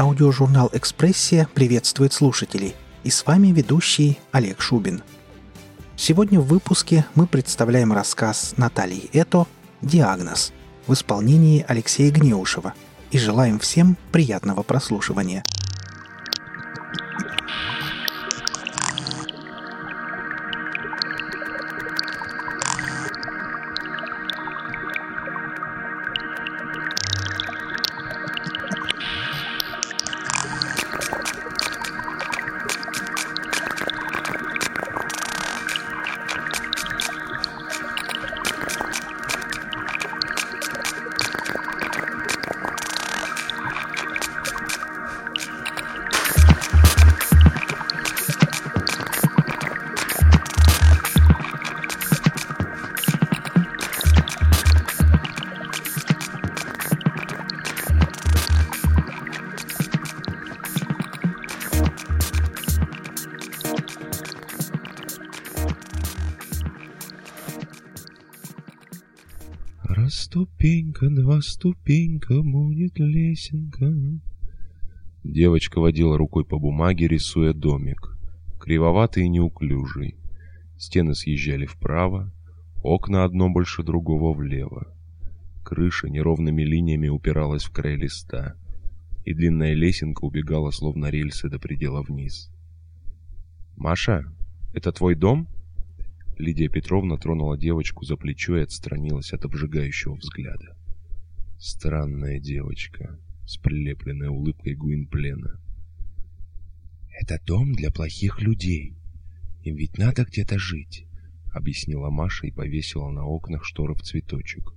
Аудиожурнал «Экспрессия» приветствует слушателей. И с вами ведущий Олег Шубин. Сегодня в выпуске мы представляем рассказ Натальи Это «Диагноз» в исполнении Алексея Гнеушева и желаем всем приятного прослушивания – ступенька, два ступенька, будет лесенка. Девочка водила рукой по бумаге, рисуя домик. Кривоватый и неуклюжий. Стены съезжали вправо, окна одно больше другого влево. Крыша неровными линиями упиралась в край листа, и длинная лесенка убегала словно рельсы до предела вниз. «Маша, это твой дом?» Лидия Петровна тронула девочку за плечо и отстранилась от обжигающего взгляда. Странная девочка с прилепленной улыбкой Гуинплена. «Это дом для плохих людей. Им ведь надо где-то жить», — объяснила Маша и повесила на окнах шторы в цветочек.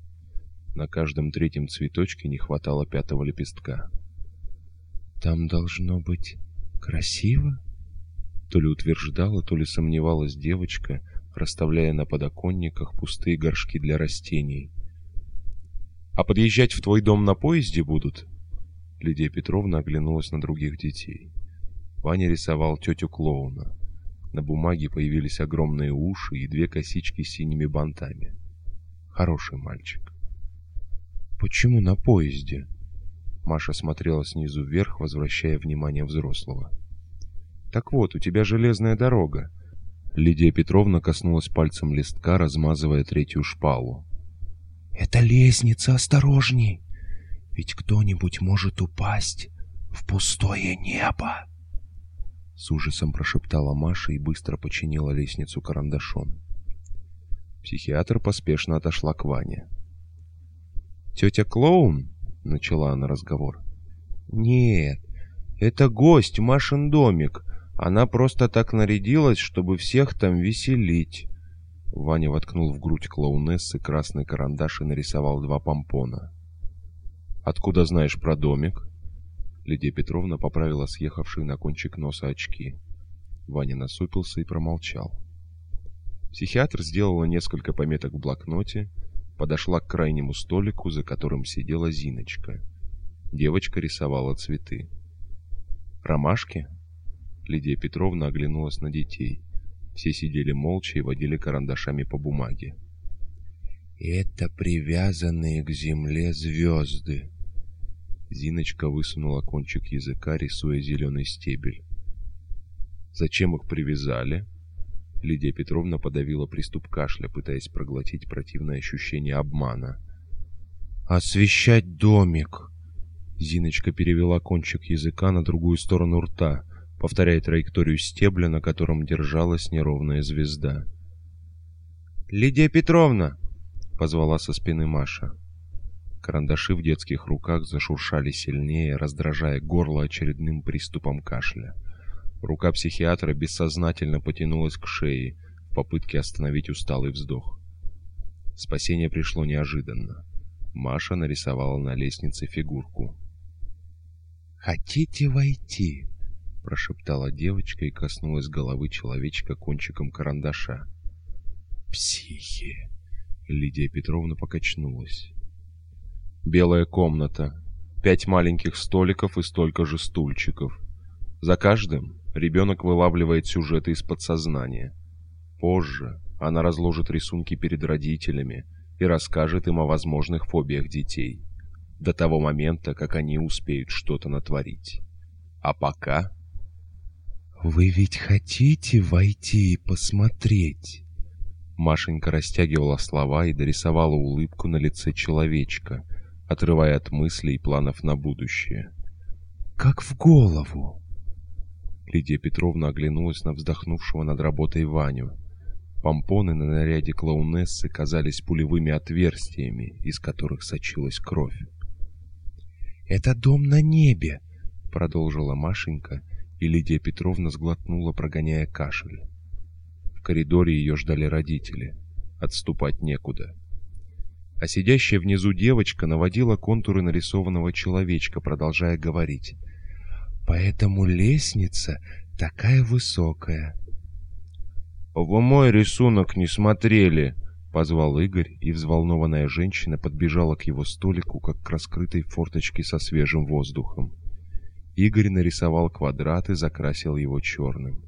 На каждом третьем цветочке не хватало пятого лепестка. «Там должно быть красиво?» То ли утверждала, то ли сомневалась девочка, расставляя на подоконниках пустые горшки для растений. «А подъезжать в твой дом на поезде будут?» Лидия Петровна оглянулась на других детей. Ваня рисовал тетю-клоуна. На бумаге появились огромные уши и две косички с синими бантами. Хороший мальчик. «Почему на поезде?» Маша смотрела снизу вверх, возвращая внимание взрослого. «Так вот, у тебя железная дорога. Лидия Петровна коснулась пальцем листка, размазывая третью шпалу. «Это лестница, осторожней! Ведь кто-нибудь может упасть в пустое небо!» С ужасом прошептала Маша и быстро починила лестницу карандашом. Психиатр поспешно отошла к Ване. «Тетя Клоун?» — начала она разговор. «Нет, это гость Машин домик. Она просто так нарядилась, чтобы всех там веселить. Ваня воткнул в грудь клоунессы красный карандаш и нарисовал два помпона. «Откуда знаешь про домик?» Лидия Петровна поправила съехавшие на кончик носа очки. Ваня насупился и промолчал. Психиатр сделала несколько пометок в блокноте, подошла к крайнему столику, за которым сидела Зиночка. Девочка рисовала цветы. «Ромашки?» Лидия Петровна оглянулась на детей. Все сидели молча и водили карандашами по бумаге. «Это привязанные к земле звезды!» Зиночка высунула кончик языка, рисуя зеленый стебель. «Зачем их привязали?» Лидия Петровна подавила приступ кашля, пытаясь проглотить противное ощущение обмана. «Освещать домик!» Зиночка перевела кончик языка на другую сторону рта, повторяя траекторию стебля, на котором держалась неровная звезда. «Лидия Петровна!» — позвала со спины Маша. Карандаши в детских руках зашуршали сильнее, раздражая горло очередным приступом кашля. Рука психиатра бессознательно потянулась к шее в попытке остановить усталый вздох. Спасение пришло неожиданно. Маша нарисовала на лестнице фигурку. «Хотите войти?» Прошептала девочка и коснулась головы человечка кончиком карандаша. «Психи!» Лидия Петровна покачнулась. Белая комната. Пять маленьких столиков и столько же стульчиков. За каждым ребенок вылавливает сюжеты из подсознания. Позже она разложит рисунки перед родителями и расскажет им о возможных фобиях детей. До того момента, как они успеют что-то натворить. А пока... «Вы ведь хотите войти и посмотреть?» Машенька растягивала слова и дорисовала улыбку на лице человечка, отрывая от мыслей и планов на будущее. «Как в голову!» Лидия Петровна оглянулась на вздохнувшего над работой Ваню. Помпоны на наряде клоунессы казались пулевыми отверстиями, из которых сочилась кровь. «Это дом на небе!» — продолжила Машенька, и Лидия Петровна сглотнула, прогоняя кашель. В коридоре ее ждали родители. Отступать некуда. А сидящая внизу девочка наводила контуры нарисованного человечка, продолжая говорить. «Поэтому лестница такая высокая. «Вы мой рисунок не смотрели!» — позвал Игорь, и взволнованная женщина подбежала к его столику, как к раскрытой форточке со свежим воздухом. Игорь нарисовал квадрат и закрасил его черным.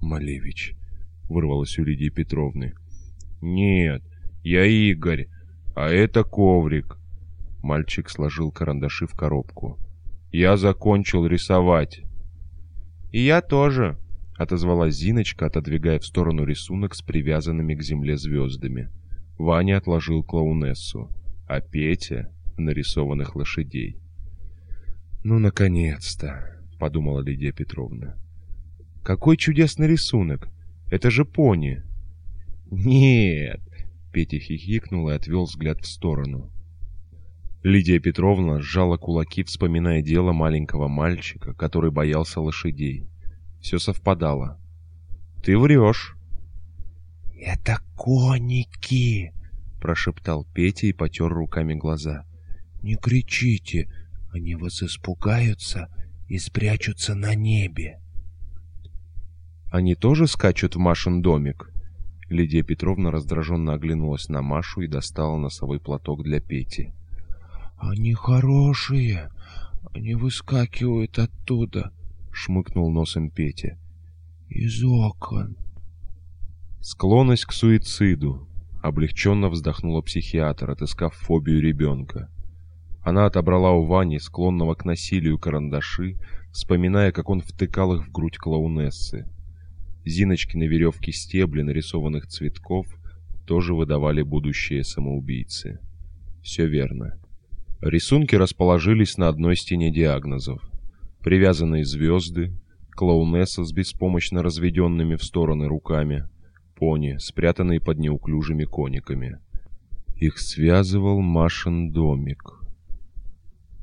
«Малевич!» — вырвалось у Лидии Петровны. «Нет, я Игорь, а это коврик!» Мальчик сложил карандаши в коробку. «Я закончил рисовать!» «И я тоже!» отозвалась Зиночка, отодвигая в сторону рисунок с привязанными к земле звездами. Ваня отложил клоунессу, а Петя — нарисованных лошадей. «Ну, наконец-то!» — подумала Лидия Петровна. «Какой чудесный рисунок! Это же пони!» «Нет!» — Петя хихикнул и отвел взгляд в сторону. Лидия Петровна сжала кулаки, вспоминая дело маленького мальчика, который боялся лошадей. Все совпадало. «Ты врешь!» «Это коники!» — прошептал Петя и потер руками глаза. «Не кричите, они вас испугаются и спрячутся на небе». «Они тоже скачут в Машин домик?» Лидия Петровна раздраженно оглянулась на Машу и достала носовой платок для Пети. «Они хорошие, они выскакивают оттуда, — шмыкнул носом Петя. «Из окон». Склонность к суициду. Облегченно вздохнула психиатр, отыскав фобию ребенка. Она отобрала у Вани, склонного к насилию, карандаши, вспоминая, как он втыкал их в грудь клоунессы. Зиночки на веревке стебли нарисованных цветков тоже выдавали будущие самоубийцы. Все верно. Рисунки расположились на одной стене диагнозов привязанные звезды, клоунесса с беспомощно разведенными в стороны руками, пони, спрятанные под неуклюжими кониками. Их связывал Машин домик.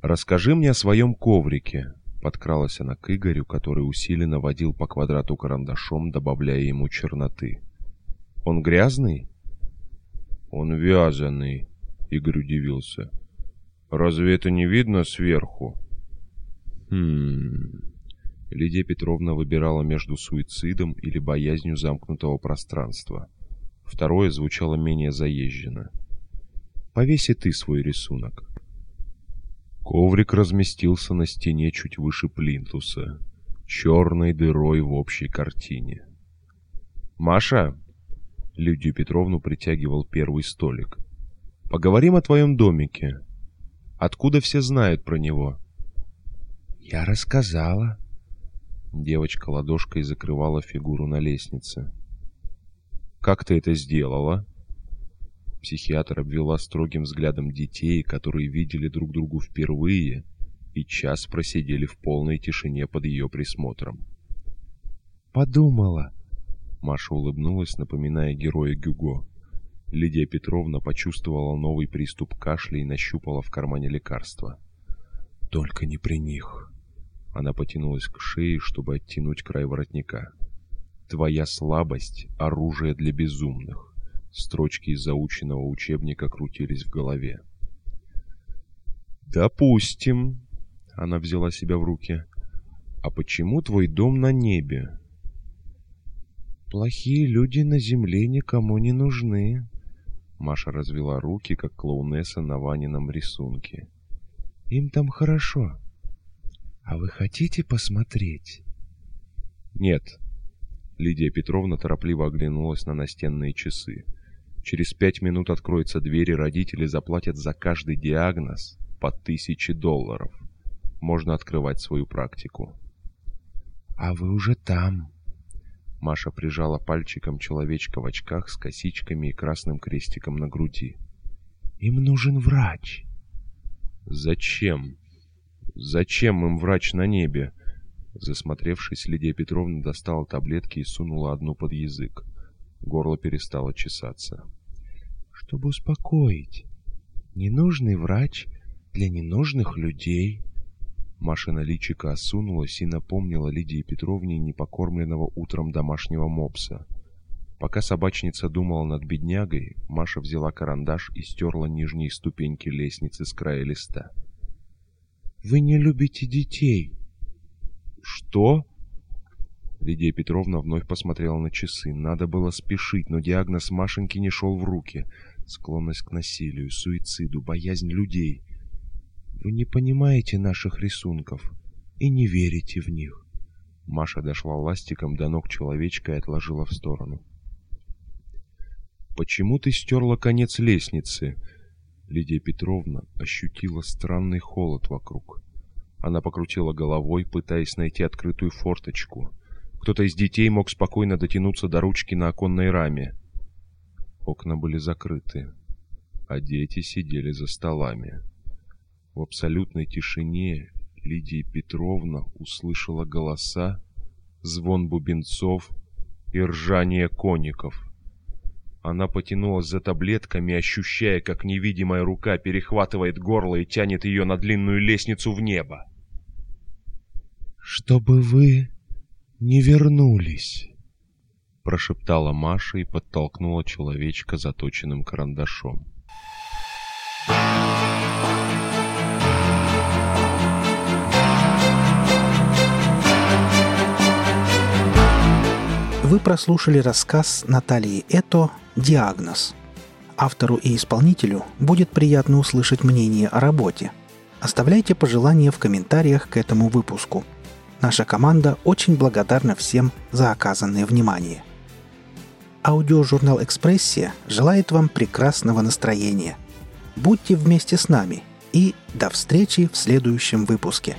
«Расскажи мне о своем коврике», — подкралась она к Игорю, который усиленно водил по квадрату карандашом, добавляя ему черноты. «Он грязный?» «Он вязаный», — Игорь удивился. «Разве это не видно сверху?» Хм... Лидия Петровна выбирала между суицидом или боязнью замкнутого пространства. Второе звучало менее заезженно. «Повеси ты свой рисунок». Коврик разместился на стене чуть выше плинтуса, черной дырой в общей картине. «Маша!» — Лидию Петровну притягивал первый столик. «Поговорим о твоем домике. Откуда все знают про него?» «Я рассказала». Девочка ладошкой закрывала фигуру на лестнице. «Как ты это сделала?» Психиатр обвела строгим взглядом детей, которые видели друг другу впервые и час просидели в полной тишине под ее присмотром. «Подумала». Маша улыбнулась, напоминая героя Гюго. Лидия Петровна почувствовала новый приступ кашля и нащупала в кармане лекарства. «Только не при них». Она потянулась к шее, чтобы оттянуть край воротника. «Твоя слабость — оружие для безумных». Строчки из заученного учебника крутились в голове. «Допустим», — она взяла себя в руки, — «а почему твой дом на небе?» «Плохие люди на земле никому не нужны», — Маша развела руки, как клоунесса на Ванином рисунке. «Им там хорошо». «А вы хотите посмотреть?» «Нет». Лидия Петровна торопливо оглянулась на настенные часы. «Через пять минут откроются двери, родители заплатят за каждый диагноз по тысяче долларов. можно открывать свою практику. «А вы уже там!» Маша прижала пальчиком человечка в очках с косичками и красным крестиком на груди. «Им нужен врач!» «Зачем? Зачем им врач на небе?» Засмотревшись, Лидия Петровна достала таблетки и сунула одну под язык. Горло перестало чесаться. «Чтобы успокоить. Ненужный врач для ненужных людей». Машина личика осунулась и напомнила Лидии Петровне непокормленного утром домашнего мопса. Пока собачница думала над беднягой, Маша взяла карандаш и стерла нижние ступеньки лестницы с края листа. «Вы не любите детей!» «Что?» Лидия Петровна вновь посмотрела на часы. Надо было спешить, но диагноз Машеньки не шел в руки. Склонность к насилию, суициду, боязнь людей. Вы не понимаете наших рисунков и не верите в них. Маша дошла ластиком до ног человечка и отложила в сторону. «Почему ты стерла конец лестницы?» Лидия Петровна ощутила странный холод вокруг. Она покрутила головой, пытаясь найти открытую форточку. Кто-то из детей мог спокойно дотянуться до ручки на оконной раме. Окна были закрыты, а дети сидели за столами. В абсолютной тишине Лидия Петровна услышала голоса, звон бубенцов и ржание коников. Она потянулась за таблетками, ощущая, как невидимая рука перехватывает горло и тянет ее на длинную лестницу в небо. «Чтобы вы не вернулись», — прошептала Маша и подтолкнула человечка заточенным карандашом. Вы прослушали рассказ Натальи Это «Диагноз». Автору и исполнителю будет приятно услышать мнение о работе. Оставляйте пожелания в комментариях к этому выпуску. Наша команда очень благодарна всем за оказанное внимание. Аудиожурнал «Экспрессия» желает вам прекрасного настроения. Будьте вместе с нами и до встречи в следующем выпуске.